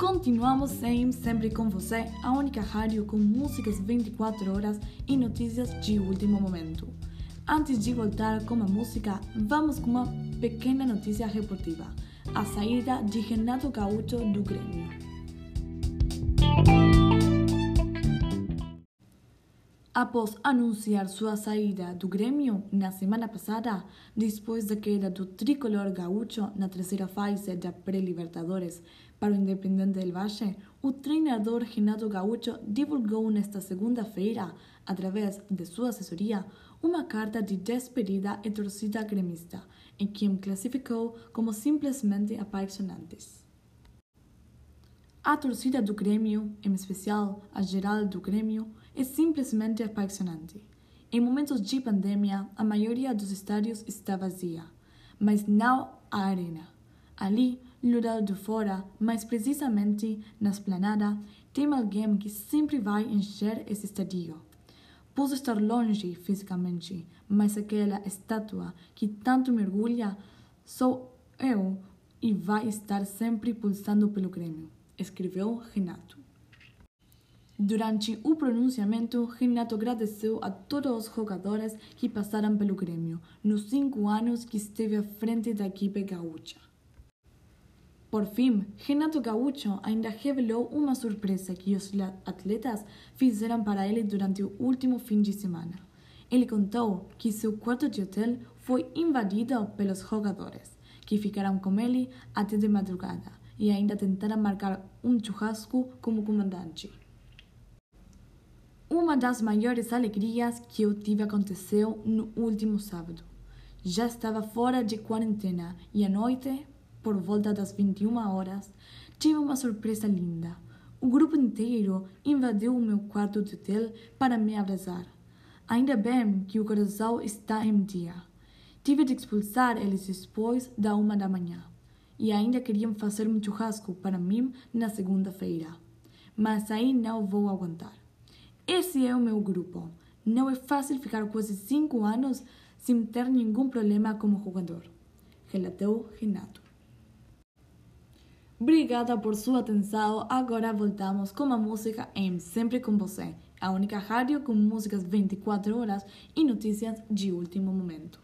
Continuamos em Sempre com Você, a única rádio com músicas 24 horas e notícias de último momento. Antes de voltar com a música, vamos com uma pequena notícia reportiva: a saída de Renato Gaúcho do Grêmio. Após anunciar sua saída do Grêmio na semana passada, depois da queda do tricolor gaúcho na terceira fase da pré-Libertadores para o Independente del Valle, o treinador Renato Gaúcho divulgou nesta segunda-feira, através de sua assessoria, uma carta de despedida e torcida gremista, em que classificou como simplesmente apaixonantes. A torcida do Grêmio, em especial a geral do Grêmio, é simplesmente apaixonante. Em momentos de pandemia, a maioria dos estádios está vazia, mas não a arena. Ali, no lado de fora, mais precisamente na esplanada, tem alguém que sempre vai encher esse estádio. Posso estar longe fisicamente, mas aquela estátua que tanto me orgulha sou eu e vai estar sempre pulsando pelo Grêmio, escreveu Renato. Durante o pronunciamento, Renato agradeceu a todos os jogadores que passaram pelo Grêmio nos cinco anos que esteve à frente da equipe gaúcha. Por fim, Renato Gaúcho ainda revelou uma surpresa que os atletas fizeram para ele durante o último fim de semana. Ele contou que seu quarto de hotel foi invadido pelos jogadores, que ficaram com ele até de madrugada e ainda tentaram marcar um churrasco como comandante. Uma das maiores alegrias que eu tive aconteceu no último sábado. Já estava fora de quarentena e à noite, por volta das 21 horas, tive uma surpresa linda. O grupo inteiro invadiu o meu quarto de hotel para me abraçar. Ainda bem que o coração está em dia. Tive de expulsar eles depois da uma da manhã. E ainda queriam fazer um churrasco para mim na segunda-feira. Mas aí não vou aguentar. Esse é o meu grupo. Não é fácil ficar quase cinco anos sem ter nenhum problema como jogador, relatou Renato. Obrigada por sua atenção. Agora voltamos com a música em Sempre com Você, a única rádio com músicas 24 horas e notícias de último momento.